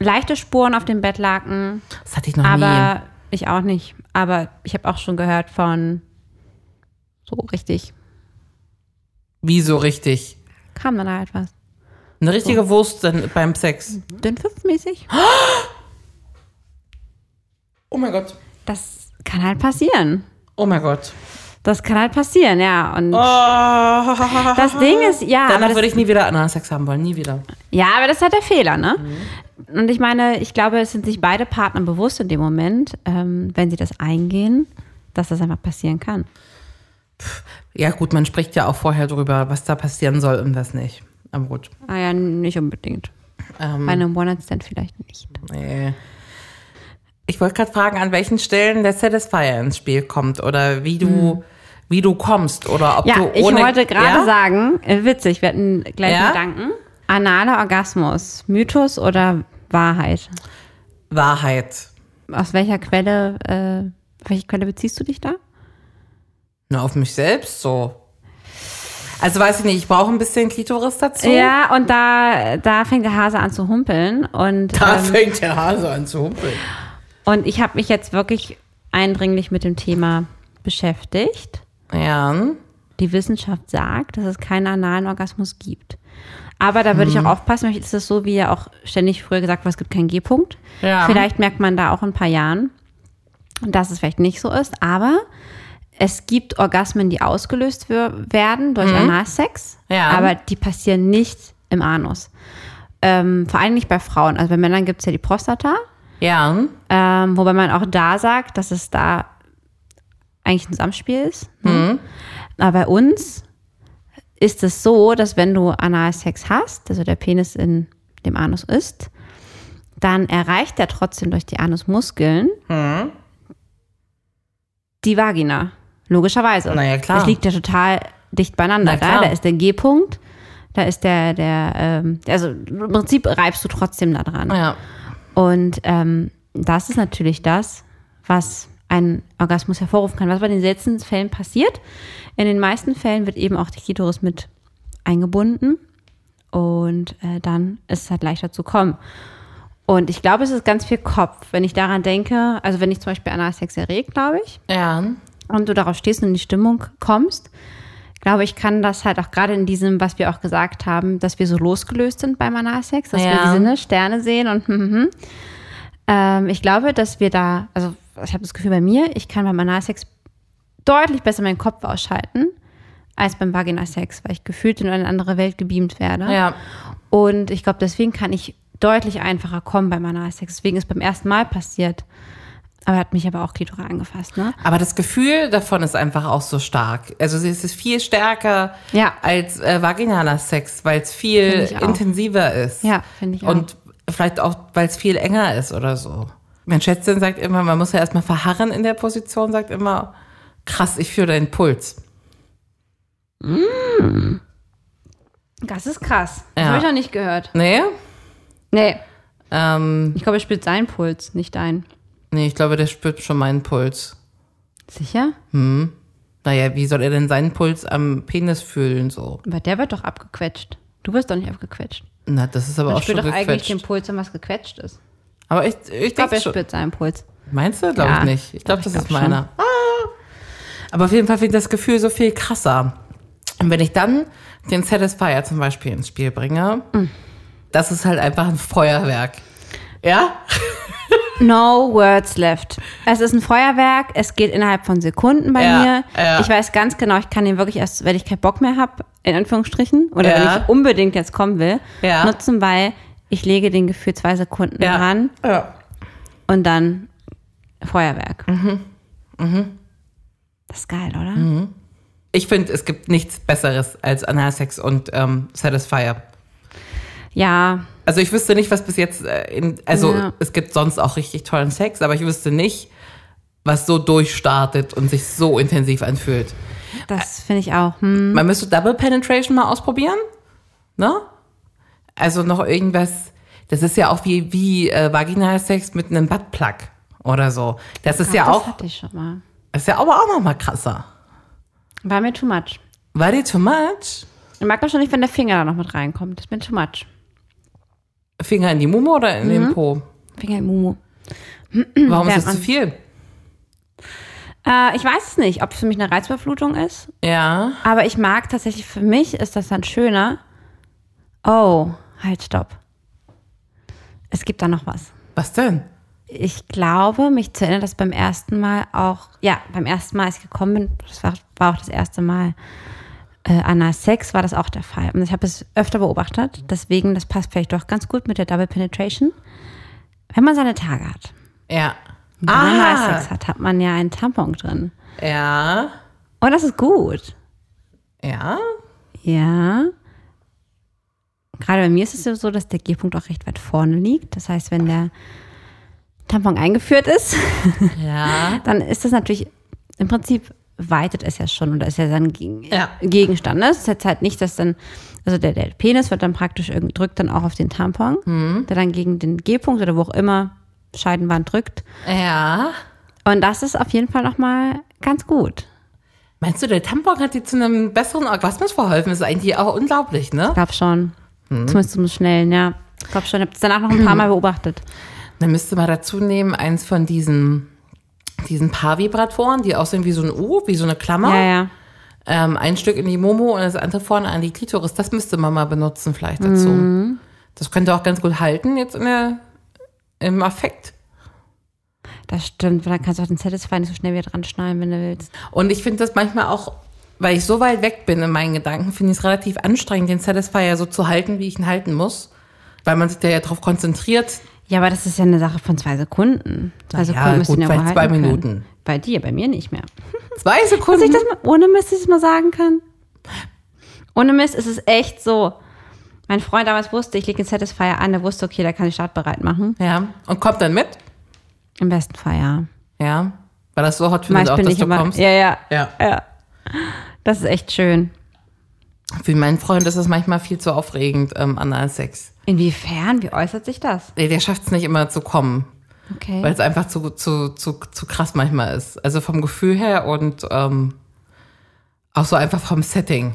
Leichte Spuren auf dem Bettlaken, Das hatte ich noch aber ich auch nicht. Aber ich habe auch schon gehört von so richtig. nie. Wie so richtig? Kam dann halt was. Eine richtige Wurst dann beim Sex. Dünnpfiffmäßig. Oh mein Gott. Das kann halt passieren. Oh mein Gott. Das kann halt passieren, ja. Und Oh. das Ding ist, ja, Danach das, würde ich nie wieder Analsex haben wollen, nie wieder. ja, aber das ist halt der Fehler, ne? Und ich meine, ich glaube, es sind sich beide Partner bewusst in dem Moment, ähm, wenn sie das eingehen, dass das einfach passieren kann. Ja gut, man spricht ja auch vorher drüber, was da passieren soll und was nicht. Aber gut. Ah ja, nicht unbedingt. Ähm, Bei einem One-Night-Stand vielleicht nicht. Nee. Ich wollte gerade fragen, an welchen Stellen der Satisfier ins Spiel kommt oder wie du, wie du kommst oder ob Ja, du ich ohne. wollte gerade ja? sagen, äh, witzig, wir hatten gleich Ja? Gedanken. Analer Orgasmus, Mythos oder Wahrheit? Wahrheit. Aus welcher Quelle, äh, auf welche Quelle beziehst du dich da? Nur auf mich selbst so. Also weiß ich nicht, ich brauche ein bisschen Klitoris dazu. Ja, und da, da fängt der Hase an zu humpeln. Und, Da ähm, fängt der Hase an zu humpeln. Und ich habe mich jetzt wirklich eindringlich mit dem Thema beschäftigt. Ja. Die Wissenschaft sagt, dass es keinen analen Orgasmus gibt. Aber da würde ich auch aufpassen, ist es so, wie ja auch ständig früher gesagt wurde, es gibt keinen G-Punkt. Ja. Vielleicht merkt man da auch in ein paar Jahren, dass es vielleicht nicht so ist. Aber es gibt Orgasmen, die ausgelöst werden durch Analsex, Ja. aber die passieren nicht im Anus. Ähm, vor allem nicht bei Frauen. Also bei Männern gibt es ja die Prostata, Ja. ähm, wobei man auch da sagt, dass es da eigentlich ein Zusammenspiel ist. Ne? Aber bei uns ist es so, dass wenn du Analsex hast, also der Penis in dem Anus ist, dann erreicht er trotzdem durch die Anusmuskeln die Vagina. Logischerweise. Na ja, klar. Das liegt ja total dicht beieinander. Na Da, da ist der G-Punkt, da ist der, der, ähm, also im Prinzip reibst du trotzdem da dran. Ja. Und ähm, das ist natürlich das, was einen Orgasmus hervorrufen kann. Was bei den seltensten Fällen passiert. In den meisten Fällen wird eben auch die Klitoris mit eingebunden und äh, dann ist es halt leichter zu kommen. Und ich glaube, es ist ganz viel Kopf, wenn ich daran denke, also wenn ich zum Beispiel Analsex erregt, glaube ich, Ja. und du darauf stehst und in die Stimmung kommst, glaube ich, kann das halt auch gerade in diesem, was wir auch gesagt haben, dass wir so losgelöst sind beim Analsex, dass wir Ja. die Sinne, Sterne sehen und hm, hm, hm. ähm, ich glaube, dass wir da, also ich habe das Gefühl bei mir, ich kann beim Analsex deutlich besser meinen Kopf ausschalten als beim Vaginalsex, weil ich gefühlt in eine andere Welt gebeamt werde. Ja. Und ich glaube, deswegen kann ich deutlich einfacher kommen beim Analsex. Deswegen ist beim ersten Mal passiert. Aber er hat mich aber auch Klitoris angefasst, ne? Aber das Gefühl davon ist einfach auch so stark. Also es ist viel stärker Ja. als äh, vaginaler Sex, weil es viel intensiver ist. Ja, finde ich auch. Und vielleicht auch, weil es viel enger ist oder so. Mein Schätzchen sagt immer, man muss ja erstmal verharren in der Position, sagt immer, krass, ich fühle deinen Puls. Das ist krass. Das Ja. habe ich noch nicht gehört. Nee? Nee. Ähm, Ich glaube, er spürt seinen Puls, nicht deinen. Nee, ich glaube, der spürt schon meinen Puls. Sicher? Naja, wie soll er denn seinen Puls am Penis fühlen so? Aber der wird doch abgequetscht. Du wirst doch nicht abgequetscht. Na, das ist aber Man auch schon spürt doch eigentlich den. Puls, wenn was gequetscht ist. Aber ich, ich Ich glaube, er schon. spürt seinen Puls. Meinst du? Glaube Ja. ich nicht. Ich glaube, das ich ist glaub schon. meiner. Ah. Aber auf jeden Fall finde ich das Gefühl so viel krasser. Und wenn ich dann den Satisfier zum Beispiel ins Spiel bringe, Mm. das ist halt einfach ein Feuerwerk. Ja? No words left. Es ist ein Feuerwerk, es geht innerhalb von Sekunden bei Ja, mir. ja. Ich weiß ganz genau, ich kann den wirklich erst, wenn ich keinen Bock mehr habe, in Anführungsstrichen, oder Ja. wenn ich unbedingt jetzt kommen will, Ja. nutzen, weil ich lege den Gefühl zwei Sekunden Ja. dran Ja. und dann Feuerwerk. Mhm. Das ist geil, oder? Ich finde, es gibt nichts Besseres als Analsex und ähm, Satisfier. Ja, Also ich wüsste nicht, was bis jetzt, äh, in, also Ja. es gibt sonst auch richtig tollen Sex, aber ich wüsste nicht, was so durchstartet und sich so intensiv anfühlt. das finde ich auch. Hm. Man müsste Double Penetration mal ausprobieren, ne? Also noch irgendwas, das ist ja auch wie, wie äh, Vaginalsex mit einem Buttplug oder so. Das ist ja das auch, hatte ich schon mal. das ist ja aber auch noch mal krasser. War mir too much. War die too much? Ich mag das schon nicht, wenn der Finger da noch mit reinkommt. Das ist mir too much. Finger in die Mumu oder in Mhm. den Po? Finger im Mumu. Warum ist das zu viel? Äh, ich weiß es nicht, ob es für mich eine Reizüberflutung ist. Ja. Aber ich mag tatsächlich, für mich ist das dann schöner. Oh, halt, stopp. Es gibt da noch was. Was denn? Ich glaube, mich zu erinnern, dass beim ersten Mal auch, ja, beim ersten Mal, als ich gekommen bin, das war, war auch das erste Mal äh, Anna Sex, war das auch der Fall. Und ich habe es öfter beobachtet, deswegen, das passt vielleicht doch ganz gut mit der Double Penetration. Wenn man seine Tage hat, Ja. wenn man Ah, Analsex hat, hat man ja einen Tampon drin. ja. Und das ist gut. Ja. Ja. Gerade bei mir ist es ja so, dass der G-Punkt auch recht weit vorne liegt. Das heißt, wenn der Tampon eingeführt ist, Ja. dann ist das natürlich im Prinzip weitet es ja schon oder ist ja Gegen Ja. Gegenstand. Ne? Es ist jetzt halt nicht, dass dann, also der, der Penis wird dann praktisch irgendwie drückt dann auch auf den Tampon, Mhm. der dann gegen den G-Punkt oder wo auch immer Scheidenwand drückt. Ja. Und das ist auf jeden Fall nochmal ganz gut. Meinst du, der Tampon hat dir zu einem besseren Orgasmus verholfen? Das ist eigentlich auch unglaublich, ne? Ich glaube schon. Mhm. Zumindest zum Schnellen, ja. Ich glaube schon. Ich habe es danach noch ein paar Mal beobachtet. Dann müsste man dazu nehmen, eins von diesen diesen Paar-Vibratoren, die aussehen wie so ein U, wie so eine Klammer. Ja, ja. Ähm, ein Stück in die Momo und das andere vorne an die Klitoris. Das müsste man mal benutzen vielleicht dazu. Mhm. Das könnte auch ganz gut halten jetzt in der, im Affekt. Das stimmt, weil dann kannst du auch den Satisfy nicht so schnell wieder dran schneiden, wenn du willst. Und ich finde das manchmal auch, weil ich so weit weg bin in meinen Gedanken, finde ich es relativ anstrengend, den Satisfier so zu halten, wie ich ihn halten muss. Weil man sich da ja drauf konzentriert. Ja, aber das ist ja eine Sache von zwei Sekunden. Zwei ja, Sekunden müssen gut, ja halten zwei können. Minuten. Bei dir, bei mir nicht mehr. Zwei Dass Sekunden. ich das mal, ohne Mist, dass ich das mal sagen kann. Ohne Mist ist es echt so. Mein Freund damals wusste, ich lege den Satisfier an, der wusste, okay, da kann ich startbereit machen. ja. Und kommt dann mit? Im besten Fall, ja. Ja. Weil das so hot findet auch, dass du immer, kommst. ja, ja, Ja. ja. Das ist echt schön. Für meinen Freund ist das manchmal viel zu aufregend, ähm, Analsex. Inwiefern? Wie äußert sich das? Nee, Der schafft es nicht immer zu kommen, Okay. weil es einfach zu, zu, zu, zu krass manchmal ist. Also vom Gefühl her und ähm, auch so einfach vom Setting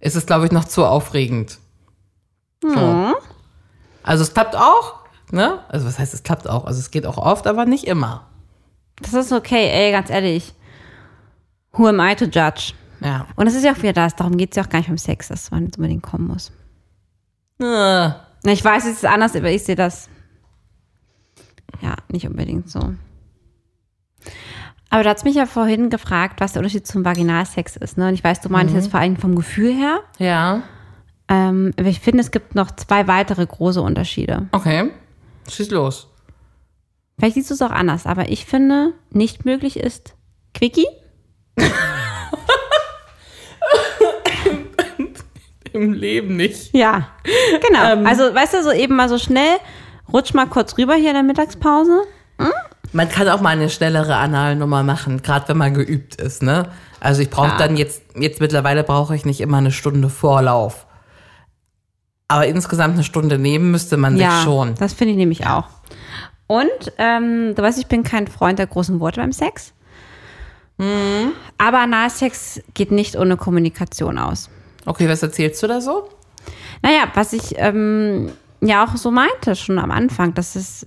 ist es, glaube ich, noch zu aufregend. So. Also es klappt auch, ne? Also was heißt, es klappt auch? Also es geht auch oft, aber nicht immer. Das ist okay, ey, ganz ehrlich. Who am I to judge? Ja. Und es ist ja auch wieder das, darum geht es ja auch gar nicht beim Sex, dass man jetzt unbedingt kommen muss. Äh, Ich weiß, es ist anders, aber ich sehe das. Ja, nicht unbedingt so. Aber du hast mich ja vorhin gefragt, was der Unterschied zum Vaginalsex ist. Ne? Und ich weiß, du meinst jetzt vor allem vom Gefühl her. Ja. Ähm, aber ich finde, es gibt noch zwei weitere große Unterschiede. Okay. Schieß los. Vielleicht siehst du es auch anders, aber ich finde, nicht möglich ist Quickie. Im Leben nicht. Ja, genau. also, weißt du, so eben mal so schnell, rutsch mal kurz rüber hier in der Mittagspause. Man kann auch mal eine schnellere Analnummer machen, gerade wenn man geübt ist, ne? Also ich brauche Ja. dann jetzt, jetzt mittlerweile brauche ich nicht immer eine Stunde Vorlauf. Aber insgesamt eine Stunde nehmen müsste man Ja, sich schon. das finde ich nämlich auch. Und ähm, du weißt, ich bin kein Freund der großen Worte beim Sex. Mhm. Aber Analsex geht nicht ohne Kommunikation aus. Okay, was erzählst du da so? Naja, was ich ähm, ja auch so meinte schon am Anfang, dass es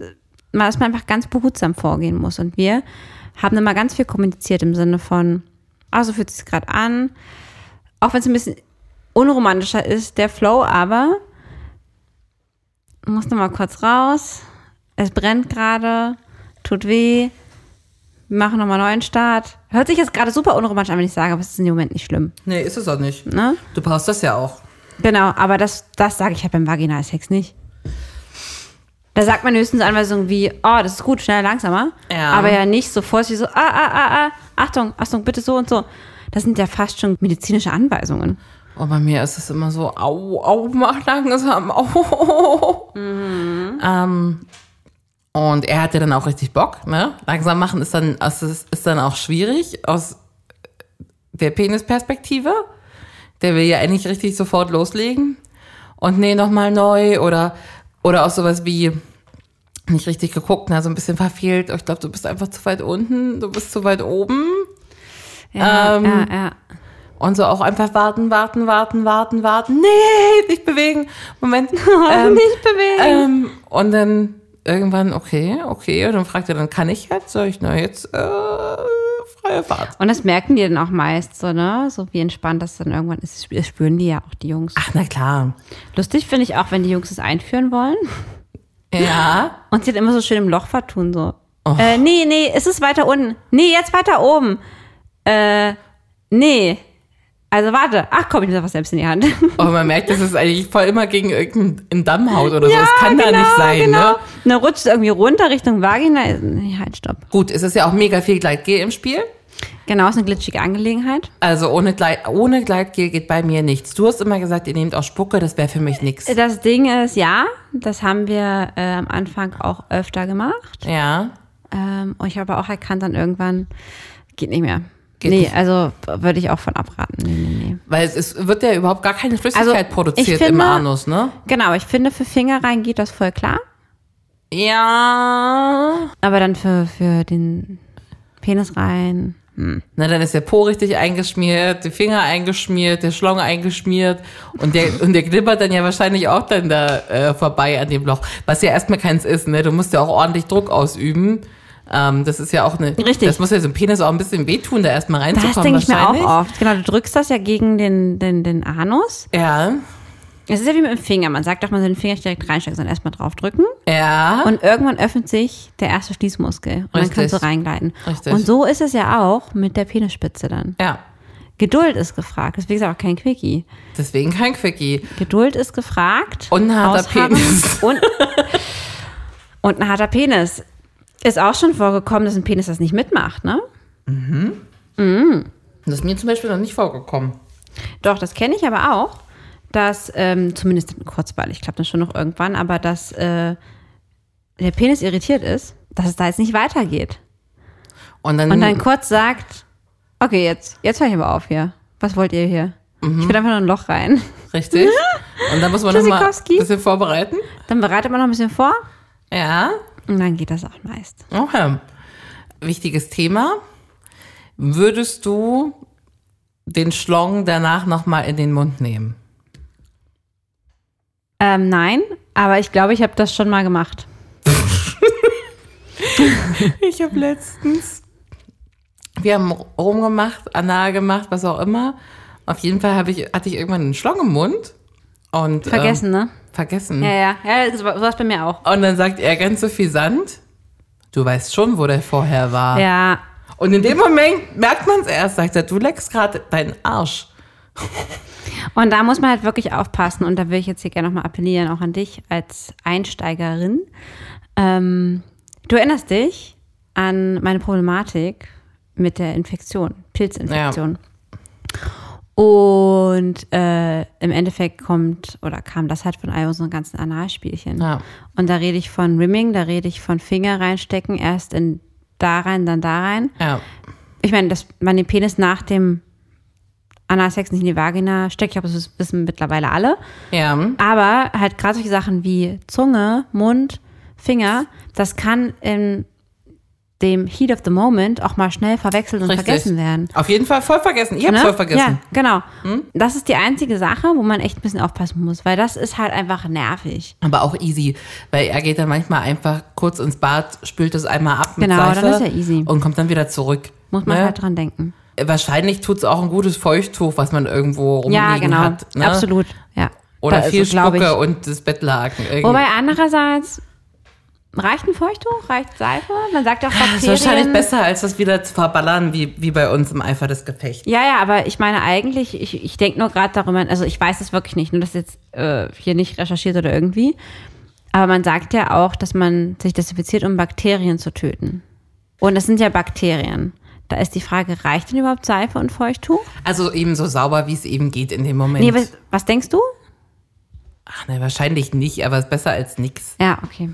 dass man einfach ganz behutsam vorgehen muss. Und wir haben immer ganz viel kommuniziert im Sinne von, ah, so fühlt es sich gerade an. Auch wenn es ein bisschen unromantischer ist, der Flow, aber muss noch mal kurz raus. Es brennt gerade, tut weh. Machen nochmal einen neuen Start. Hört sich jetzt gerade super unromantisch an, wenn ich sage, aber es ist in dem Moment nicht schlimm. Nee, ist es auch nicht. Ne? Du brauchst das ja auch. Genau, aber das, das sage ich halt beim Vaginalsex nicht. Da sagt man höchstens Anweisungen wie, oh, das ist gut, schneller, langsamer. Ja. Aber ja nicht so vorsichtig so, ah, ah, ah, ah, Achtung, Achtung, bitte so und so. Das sind ja fast schon medizinische Anweisungen. Und bei mir ist es immer so, au, au, mach langsam, au. Ähm, und er hatte dann auch richtig Bock, ne? Langsam machen ist dann, ist dann auch schwierig aus der Penisperspektive. Der will ja eigentlich richtig sofort loslegen. Und nee, nochmal neu oder, oder auch sowas wie, nicht richtig geguckt, na, so ein bisschen verfehlt. Oh, Ich glaube, du bist einfach zu weit unten, du bist zu weit oben. Ja, Ähm, ja, ja. Und so auch einfach warten, warten, warten, warten, warten. Nee, nicht bewegen. Moment. Ähm, nicht bewegen. ähm, und dann irgendwann, okay, okay. Und dann fragt er, dann kann ich jetzt? Sag ich, na jetzt, äh, freie Fahrt. Und das merken die dann auch meist so, ne? So wie entspannt das dann irgendwann ist. Das spüren die ja auch, die Jungs. Ach, na klar. Lustig finde ich auch, wenn die Jungs es einführen wollen. Ja. Und sie dann immer so schön im Loch vertun, so. Äh, nee, nee, ist es weiter unten? Nee, jetzt weiter oben. Äh, nee. Also warte. Ach komm, ich nehme was selbst in die Hand. Und man merkt, dass es eigentlich voll immer gegen irgendeinen Damm haut oder so. Das kann da nicht sein, genau. ne? Und dann rutscht irgendwie runter Richtung Vagina. Nee, halt, stopp. Gut, es ist ja auch mega viel Gleitgel im Spiel. Genau, ist eine glitschige Angelegenheit. Also ohne, Gleit, ohne Gleitgel geht bei mir nichts. Du hast immer gesagt, ihr nehmt auch Spucke, das wäre für mich nichts. Das Ding ist, ja, das haben wir äh, am Anfang auch öfter gemacht. Ja. Ähm, und ich habe auch erkannt dann irgendwann, geht nicht mehr. Geht nee, nicht. also würde ich auch von abraten. Nee, nee, nee. Weil es ist, wird ja überhaupt gar keine Flüssigkeit Also, produziert im finde- Anus, ne? Genau, ich finde, für Finger rein geht das voll klar. Ja. Aber dann für, für den Penis rein. Na, dann ist der Po richtig eingeschmiert, die Finger eingeschmiert, der Schlong eingeschmiert und der, und der glibbert dann ja wahrscheinlich auch dann da äh, vorbei an dem Loch. Was ja erstmal keins ist, ne? Du musst ja auch ordentlich Druck ausüben. Ähm, das ist ja auch eine. Richtig. Das muss ja so ein Penis auch ein bisschen wehtun, da erstmal reinzukommen. Das denke ich mir auch oft. Genau, du drückst das ja gegen den, den, den Anus. Ja. Es ist ja wie mit dem Finger. Man sagt doch, man soll den Finger nicht direkt reinstecken, sondern erstmal draufdrücken. Ja. Und irgendwann öffnet sich der erste Schließmuskel. Und dann Richtig. kannst du reingleiten. Richtig. Und so ist es ja auch mit der Penisspitze dann. ja. Geduld ist gefragt. Deswegen ist auch kein Quickie. Deswegen kein Quickie. Geduld ist gefragt. Und ein harter Penis. Und, und ein harter Penis. Ist auch schon vorgekommen, dass ein Penis das nicht mitmacht, ne? Das ist mir zum Beispiel noch nicht vorgekommen. Doch, das kenne ich aber auch, dass, ähm, zumindest kurzweilig, klappt das schon noch irgendwann, aber dass äh, der Penis irritiert ist, dass es da jetzt nicht weitergeht. Und dann, Und dann kurz sagt, okay, jetzt, jetzt höre ich aber auf hier. Was wollt ihr hier? Ich will einfach nur ein Loch rein. richtig. Und dann muss man nochmal ein bisschen vorbereiten. Dann bereitet man noch ein bisschen vor Ja. Und dann geht das auch meist. Okay. Wichtiges Thema. Würdest du den Schlong danach nochmal in den Mund nehmen? Ähm, nein, aber ich glaube, ich habe das schon mal gemacht. Ich habe letztens. Wir haben rumgemacht, anal gemacht, was auch immer. Auf jeden Fall ich, hatte ich irgendwann einen Schlong im Mund. Und, Vergessen, ähm, ne? Vergessen. Ja, ja, ja, so war es bei mir auch. Und dann sagt er ganz so viel Sand. Du weißt schon, wo der vorher war. Ja, Und in dem Moment merkt man es erst, sagt er, du leckst gerade deinen Arsch. Und da muss man halt wirklich aufpassen. Und da will ich jetzt hier gerne nochmal appellieren, auch an dich als Einsteigerin. Ähm, du erinnerst dich an meine Problematik mit der Infektion, Pilzinfektion. Und äh, im Endeffekt kommt oder kam das halt von all unseren ganzen Analspielchen. Ja. Und da rede ich von Rimming, da rede ich von Finger reinstecken, erst in da rein, dann da rein. Ja. Ich meine, dass man den Penis nach dem Analsex nicht in die Vagina steckt, ich glaube, das wissen mittlerweile alle. Ja. Aber halt gerade solche Sachen wie Zunge, Mund, Finger, das kann in dem Heat of the Moment auch mal schnell verwechselt und Richtig. vergessen werden. Auf jeden Fall voll vergessen. Ich habe Ne? voll vergessen. Ja, genau. Das ist die einzige Sache, wo man echt ein bisschen aufpassen muss, weil das ist halt einfach nervig. Aber auch easy, weil er geht dann manchmal einfach kurz ins Bad, spült es einmal ab mit Genau, Seife dann ist ja easy. und kommt dann wieder zurück. Muss man Ne? halt dran denken. Wahrscheinlich tut's auch ein gutes Feuchttuch, was man irgendwo rumliegen Ja, genau. hat. Ne? Absolut. Ja. Oder Da- viel Spucke ich. und das Bettlaken. Irgendwie. Wobei andererseits reicht ein Feuchttuch, reicht Seife, man sagt auch das Bakterien. ist wahrscheinlich besser, als das wieder zu verballern, wie, wie bei uns im Eifer des Gefechts. Ja, ja, aber ich meine eigentlich, ich, ich denke nur gerade darüber, also ich weiß es wirklich nicht, nur das jetzt äh, hier nicht recherchiert oder irgendwie. Aber man sagt ja auch, dass man sich desinfiziert, um Bakterien zu töten. Und das sind ja Bakterien. Da ist die Frage, reicht denn überhaupt Seife und Feuchttuch? Also eben so sauber, wie es eben geht in dem Moment. Nee, was, was denkst du? Ach, ne, wahrscheinlich nicht, aber es ist besser als nix. Ja, okay.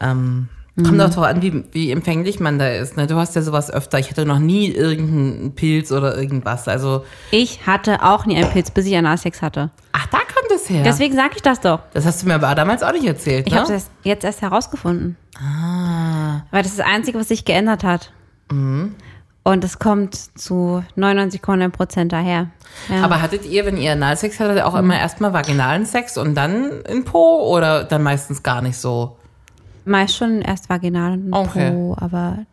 Ähm, Mhm. Kommt auch drauf an, wie, wie empfänglich man da ist. Ne? Du hast ja sowas öfter. Ich hatte noch nie irgendeinen Pilz oder irgendwas. Also, Ich hatte auch nie einen Pilz, bis ich Analsex hatte. ach, da kommt es her. Deswegen sage ich das doch. das hast du mir aber damals auch nicht erzählt, Ich ne? habe es jetzt erst herausgefunden. Ah. Weil das ist das Einzige, was sich geändert hat. Mhm. Und es kommt zu 99,9 Prozent daher. Ja. Aber hattet ihr, wenn ihr Analsex hattet, auch Mhm. immer erstmal vaginalen Sex und dann in Po oder dann meistens gar nicht so? Meist schon erst vaginal und Okay. Po, aber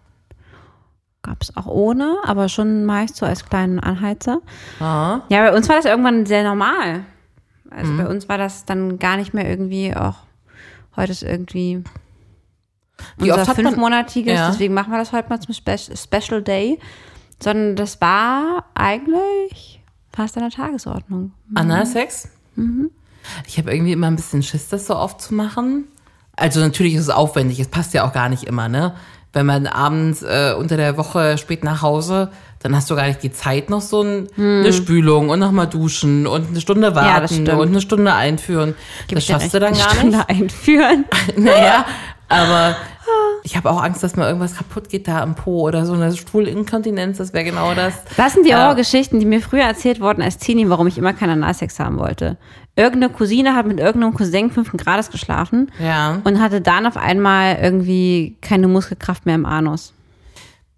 gab es auch ohne, aber schon meist so als kleinen Anheizer. Ah. Ja, bei uns war das irgendwann sehr normal. Also bei uns war das dann gar nicht mehr irgendwie auch, heute ist irgendwie Wie unser fünfmonatiges, Ja. deswegen machen wir das heute mal zum Spe Special Day. Sondern das war eigentlich fast an der Tagesordnung. Analsex? Mhm. Ich habe irgendwie immer ein bisschen Schiss, das so oft zu machen. Also natürlich ist es aufwendig, es passt ja auch gar nicht immer, ne? Wenn man abends äh, unter der Woche spät nach Hause, dann hast du gar nicht die Zeit, noch so ein, eine Spülung und nochmal duschen und eine Stunde Hm. Ja, warten stimmt. und eine Stunde einführen. Gib das schaffst du dann gar eine nicht. Stunde einführen. Naja, aber ich habe auch Angst, dass mal irgendwas kaputt geht da im Po oder so eine Stuhlinkontinenz, das wäre genau das. Das sind die Ja. Horrorgeschichten, die mir früher erzählt wurden als Teenie, warum ich immer keinen Analsex haben wollte. Irgendeine Cousine hat mit irgendeinem Cousin fünften Grades geschlafen Ja. und hatte dann auf einmal irgendwie keine Muskelkraft mehr im Anus.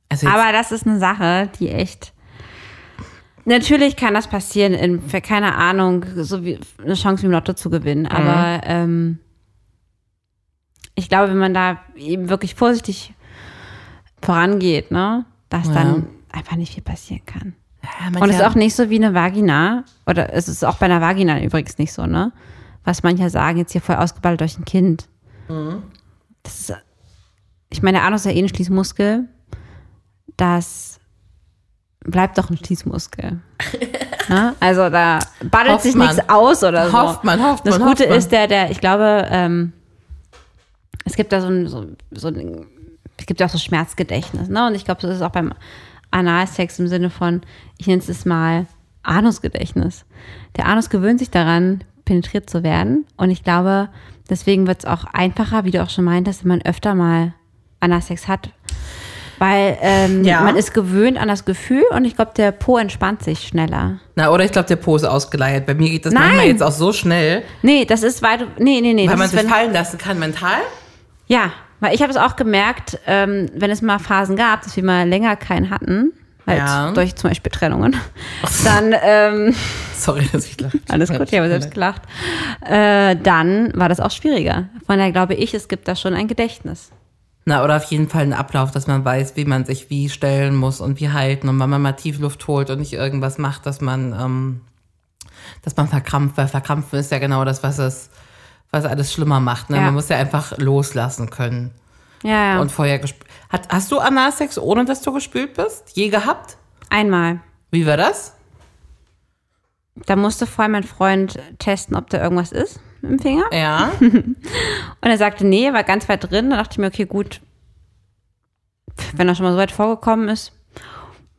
Also Aber das ist eine Sache, die echt. Natürlich kann das passieren, in, für keine Ahnung, so wie eine Chance wie im Lotto zu gewinnen. Mhm. Aber ähm, ich glaube, wenn man da eben wirklich vorsichtig vorangeht, ne? Dass Ja. dann einfach nicht viel passieren kann. Ja, Und es ist auch nicht so wie eine Vagina, oder es ist auch bei einer Vagina übrigens nicht so, ne? Was manche sagen, jetzt hier voll ausgeballt durch ein Kind. Das ist, ich meine, der Anus ist ja eh ein Schließmuskel. Das bleibt doch ein Schließmuskel. ne? Also da baddelt Hofft sich man. nichts aus oder so. Hofft man, hofft Das man, Gute hofft man. ist, der, der, ich glaube, ähm, es gibt da so ein, so, so ein, es gibt ja auch so Schmerzgedächtnis, ne? Und ich glaube, das ist auch beim Analsex im Sinne von, ich nenne es mal Anusgedächtnis. Der Anus gewöhnt sich daran, penetriert zu werden. Und ich glaube, deswegen wird es auch einfacher, wie du auch schon meintest, wenn man öfter mal Analsex hat. Weil ähm, Ja. man ist gewöhnt an das Gefühl und ich glaube, der Po entspannt sich schneller. Na, oder ich glaube, der Po ist ausgeleiert. Bei mir geht das Nein. manchmal jetzt auch so schnell, Nee, das ist, weil du, nee, nee, nee. weil man sich fallen lassen kann mental. Ja, weil ich habe es auch gemerkt, ähm, wenn es mal Phasen gab, dass wir mal länger keinen hatten, weil Ja. durch zum Beispiel Trennungen, dann, ähm, Sorry, dass ich lache. alles gut, ich habe selbst gelacht, äh, dann war das auch schwieriger. Von daher glaube ich, es gibt da schon ein Gedächtnis. Na, oder auf jeden Fall einen Ablauf, dass man weiß, wie man sich wie stellen muss und wie halten und wann man mal Tiefluft holt und nicht irgendwas macht, dass man, ähm, dass man verkrampft, weil verkrampfen ist ja genau das, was es, was alles schlimmer macht. Ne? Ja. Man muss ja einfach loslassen können. Ja, ja. Und vorher hat, hast du Analsex, ohne dass du gespült bist? Je gehabt? Einmal. Wie war das? Da musste vorher mein Freund testen, ob da irgendwas ist im Finger. Ja. Und er sagte, nee, war ganz weit drin. Da dachte ich mir, okay, gut, wenn er schon mal so weit vorgekommen ist,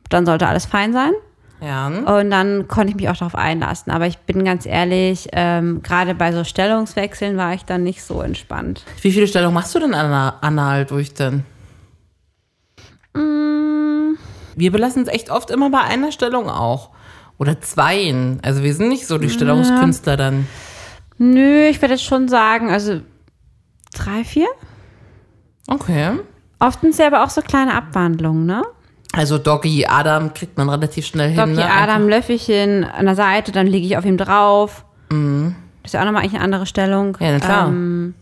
dann sollte alles fein sein. Ja. Und dann konnte ich mich auch darauf einlassen. Aber ich bin ganz ehrlich, ähm, gerade bei so Stellungswechseln war ich dann nicht so entspannt. Wie viele Stellungen machst du denn ana- anal durch denn? Mm. Wir belassen es echt oft immer bei einer Stellung auch. Oder zweien. Also wir sind nicht so die Stellungskünstler dann. Nö, ich würde jetzt schon sagen, also drei, vier. Okay. Oft sind es ja aber auch so kleine Abwandlungen, ne? Also Doggy Adam kriegt man relativ schnell hin. Doggy ne? Adam, Löffelchen an der Seite, dann liege ich auf ihm drauf. Das ist ja auch nochmal eigentlich eine andere Stellung. Ja, na klar. Ähm,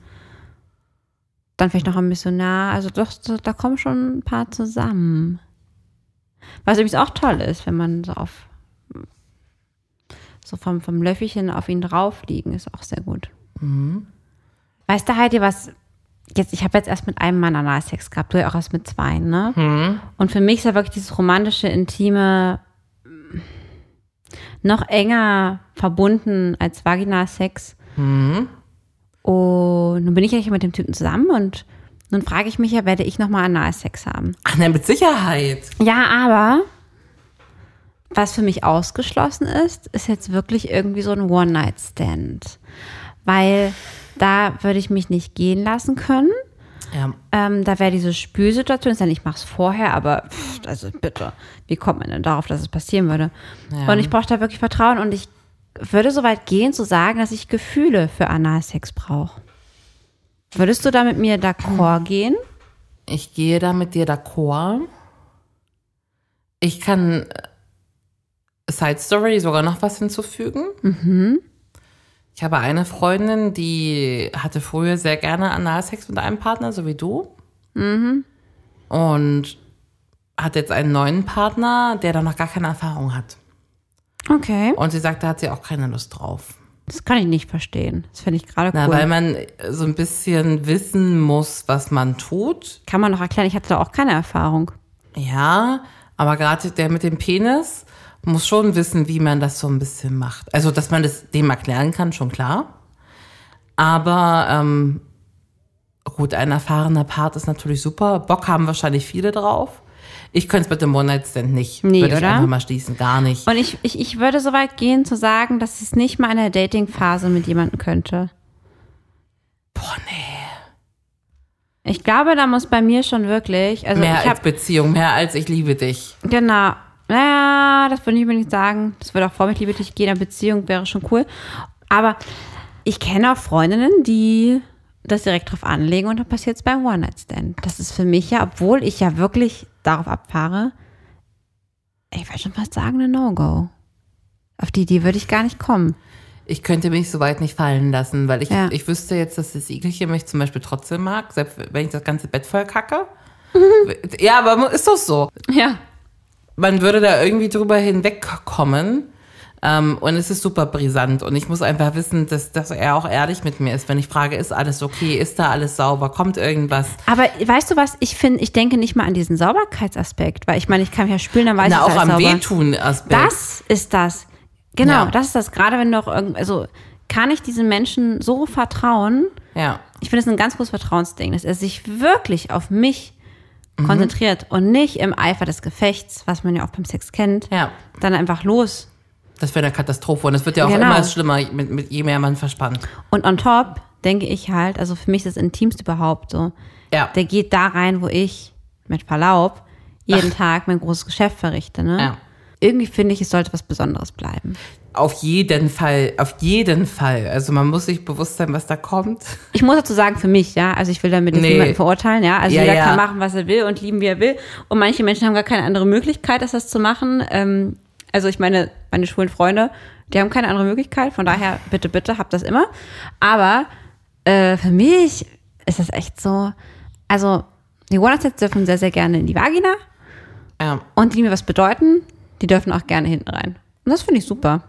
dann vielleicht noch ein bisschen nah. Also doch, da kommen schon ein paar zusammen. Was übrigens auch toll ist, wenn man so auf so vom, vom Löffelchen auf ihn drauf liegen, ist auch sehr gut. Mhm. Weißt du, Heidi, was jetzt, ich habe jetzt erst mit einem Mann Analsex gehabt, du ja auch erst mit zwei, ne? Mhm. Und für mich ist ja wirklich dieses romantische, intime noch enger verbunden als Vaginalsex. Mhm. Und nun bin ich ja mit dem Typen zusammen und nun frage ich mich ja, werde ich nochmal Analsex haben? Ach nein, mit Sicherheit. Ja, aber was für mich ausgeschlossen ist, ist jetzt wirklich irgendwie so ein One-Night-Stand. Weil da würde ich mich nicht gehen lassen können. Ja. Ähm, da wäre diese Spülsituation, ist ja nicht, ich mach's vorher, aber pff, also bitte, wie kommt man denn darauf, dass es passieren würde? Ja. Und ich brauche da wirklich Vertrauen und ich würde so weit gehen zu sagen, dass ich Gefühle für Analsex brauche. Würdest du da mit mir d'accord gehen? Ich gehe da mit dir d'accord. Ich kann äh, Side Story sogar noch was hinzufügen. Ich habe eine Freundin, die hatte früher sehr gerne Analsex mit einem Partner, so wie du. Und hat jetzt einen neuen Partner, der da noch gar keine Erfahrung hat. Okay. Und sie sagt, da hat sie auch keine Lust drauf. Das kann ich nicht verstehen. Das finde ich gerade Na, cool. weil man so ein bisschen wissen muss, was man tut. kann man noch erklären, ich hatte da auch keine Erfahrung. Ja, aber gerade der mit dem Penis muss schon wissen, wie man das so ein bisschen macht. Also, dass man das dem erklären kann, schon klar. Aber ähm, gut, ein erfahrener Part ist natürlich super. Bock haben wahrscheinlich viele drauf. Ich könnte es mit dem One-Night-Stand nicht. Nee, Würde ich oder? einfach mal schließen. Gar nicht. Und ich, ich, ich würde so weit gehen zu sagen, dass ich es nicht mal in der Dating-Phase mit jemandem könnte. Boah, nee. Ich glaube, da muss bei mir schon wirklich, also Mehr ich als habe Beziehung, mehr als ich liebe dich. Genau. Naja, das würde ich mir nicht sagen. Das würde auch vor mit Liebe dich gehen. Eine Beziehung wäre schon cool. Aber ich kenne auch Freundinnen, die das direkt drauf anlegen und dann passiert es beim One-Night-Stand. Das ist für mich ja, obwohl ich ja wirklich darauf abfahre, ich würde schon fast sagen, eine No-Go. Auf die Idee würde ich gar nicht kommen. Ich könnte mich so weit nicht fallen lassen, weil ich, Ja. ich wüsste jetzt, dass das Igelchen mich zum Beispiel trotzdem mag, selbst wenn ich das ganze Bett voll kacke. Ja, aber ist doch so. Ja. Man würde da irgendwie drüber hinwegkommen. Ähm, und es ist super brisant. Und ich muss einfach wissen, dass, dass er auch ehrlich mit mir ist. Wenn ich frage, ist alles okay? Ist da alles sauber? Kommt irgendwas? Aber weißt du was? Ich finde, ich denke nicht mal an diesen Sauberkeitsaspekt, weil ich meine, ich kann mich ja spülen, dann weiß Na, ich, auch am. Wehtun-Aspekt. Das ist das. Genau, Ja. das ist das. Gerade wenn du auch irgend, also kann ich diesem Menschen so vertrauen? Ja. Ich finde es ein ganz großes Vertrauensding, dass er sich wirklich auf mich Mhm. konzentriert und nicht im Eifer des Gefechts, was man ja auch beim Sex kennt, Ja. dann einfach los. Das wäre eine Katastrophe. Und es wird ja auch Genau. immer schlimmer, mit, mit, je mehr man verspannt. Und on top denke ich halt, also für mich ist das Intimste überhaupt so. Ja. Der geht da rein, wo ich, mit Verlaub, jeden Tag mein großes Geschäft verrichte. Ne? Ja. Irgendwie finde ich, es sollte was Besonderes bleiben. Auf jeden Fall, auf jeden Fall. Also man muss sich bewusst sein, was da kommt. Ich muss dazu sagen, für mich, ja, also ich will damit Nee. niemanden verurteilen, ja. Also Ja, jeder ja. kann machen, was er will und lieben, wie er will. Und manche Menschen haben gar keine andere Möglichkeit, das zu machen. Ähm, also ich meine, meine schwulen Freunde, die haben keine andere Möglichkeit. Von daher, bitte, bitte, habt das immer. Aber äh, für mich ist das echt so, also die One-Night-Sets dürfen sehr, sehr gerne in die Vagina. Ja. Und die mir was bedeuten, die dürfen auch gerne hinten rein. Und das finde ich super.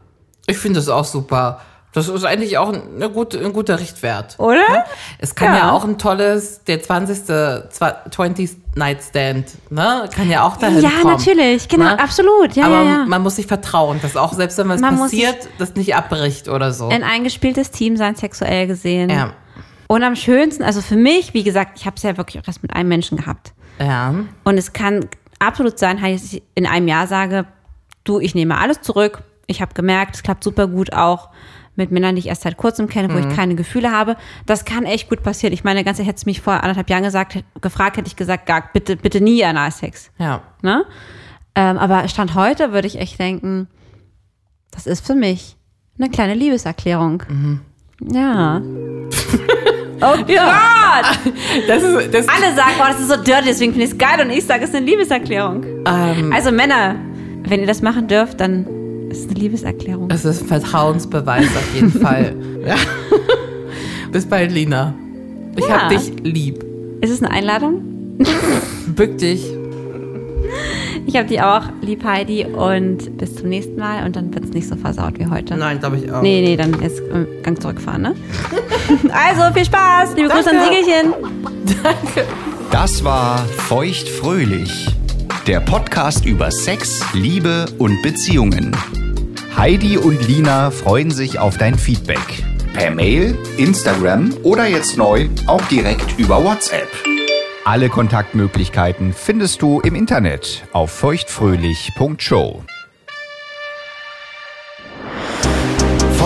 Ich finde das auch super. Das ist eigentlich auch ein, gute, ein guter Richtwert. Oder? Es kann ja. Ja. auch ein tolles, der 20. zwa- 20th Nightstand, ne? Kann ja auch dahin Ja, kommen. natürlich, genau, ne? absolut. Ja, Aber ja, ja. man muss sich vertrauen, dass auch selbst wenn was Man passiert, das nicht abbricht oder so. Ein eingespieltes Team sein, sexuell gesehen. Ja. Und am schönsten, also für mich, wie gesagt, ich habe es ja wirklich auch erst mit einem Menschen gehabt. Ja. Und es kann absolut sein, dass ich in einem Jahr sage, du, ich nehme alles zurück. Ich habe gemerkt, es klappt super gut auch mit Männern, die ich erst seit kurzem kenne, wo ich keine Gefühle habe. Das kann echt gut passieren. Ich meine, ganz ehrlich, hättest du mich vor anderthalb Jahren gesagt, gefragt, hätte ich gesagt, gar, bitte, bitte nie Analsex. Ja. Ne? Ähm, aber Stand heute würde ich echt denken, das ist für mich eine kleine Liebeserklärung. Ja. oh Ja. Gott! Das ist, das, Alle sagen, oh, das ist so dirty, deswegen finde ich es geil und ich sage, es ist eine Liebeserklärung. ähm, Also Männer, wenn ihr das machen dürft, dann ist es eine Liebeserklärung. das ist ein Vertrauensbeweis auf jeden Fall. Ja. Bis bald, Lina. Ich Ja. hab dich lieb. Ist es eine Einladung? Bück dich. Ich habe die auch lieb, Heidi, und bis zum nächsten Mal und dann wird es nicht so versaut wie heute. Nein, glaube ich auch. Nee, nee, dann jetzt äh, Gang zurückfahren, ne? also, viel Spaß. Liebe Grüße an Danke. Siegelchen. Das war Feuchtfröhlich, der Podcast über Sex, Liebe und Beziehungen. Heidi und Lina freuen sich auf dein Feedback. Per Mail, Instagram oder jetzt neu auch direkt über WhatsApp. Alle Kontaktmöglichkeiten findest du im Internet auf feuchtfröhlich.show.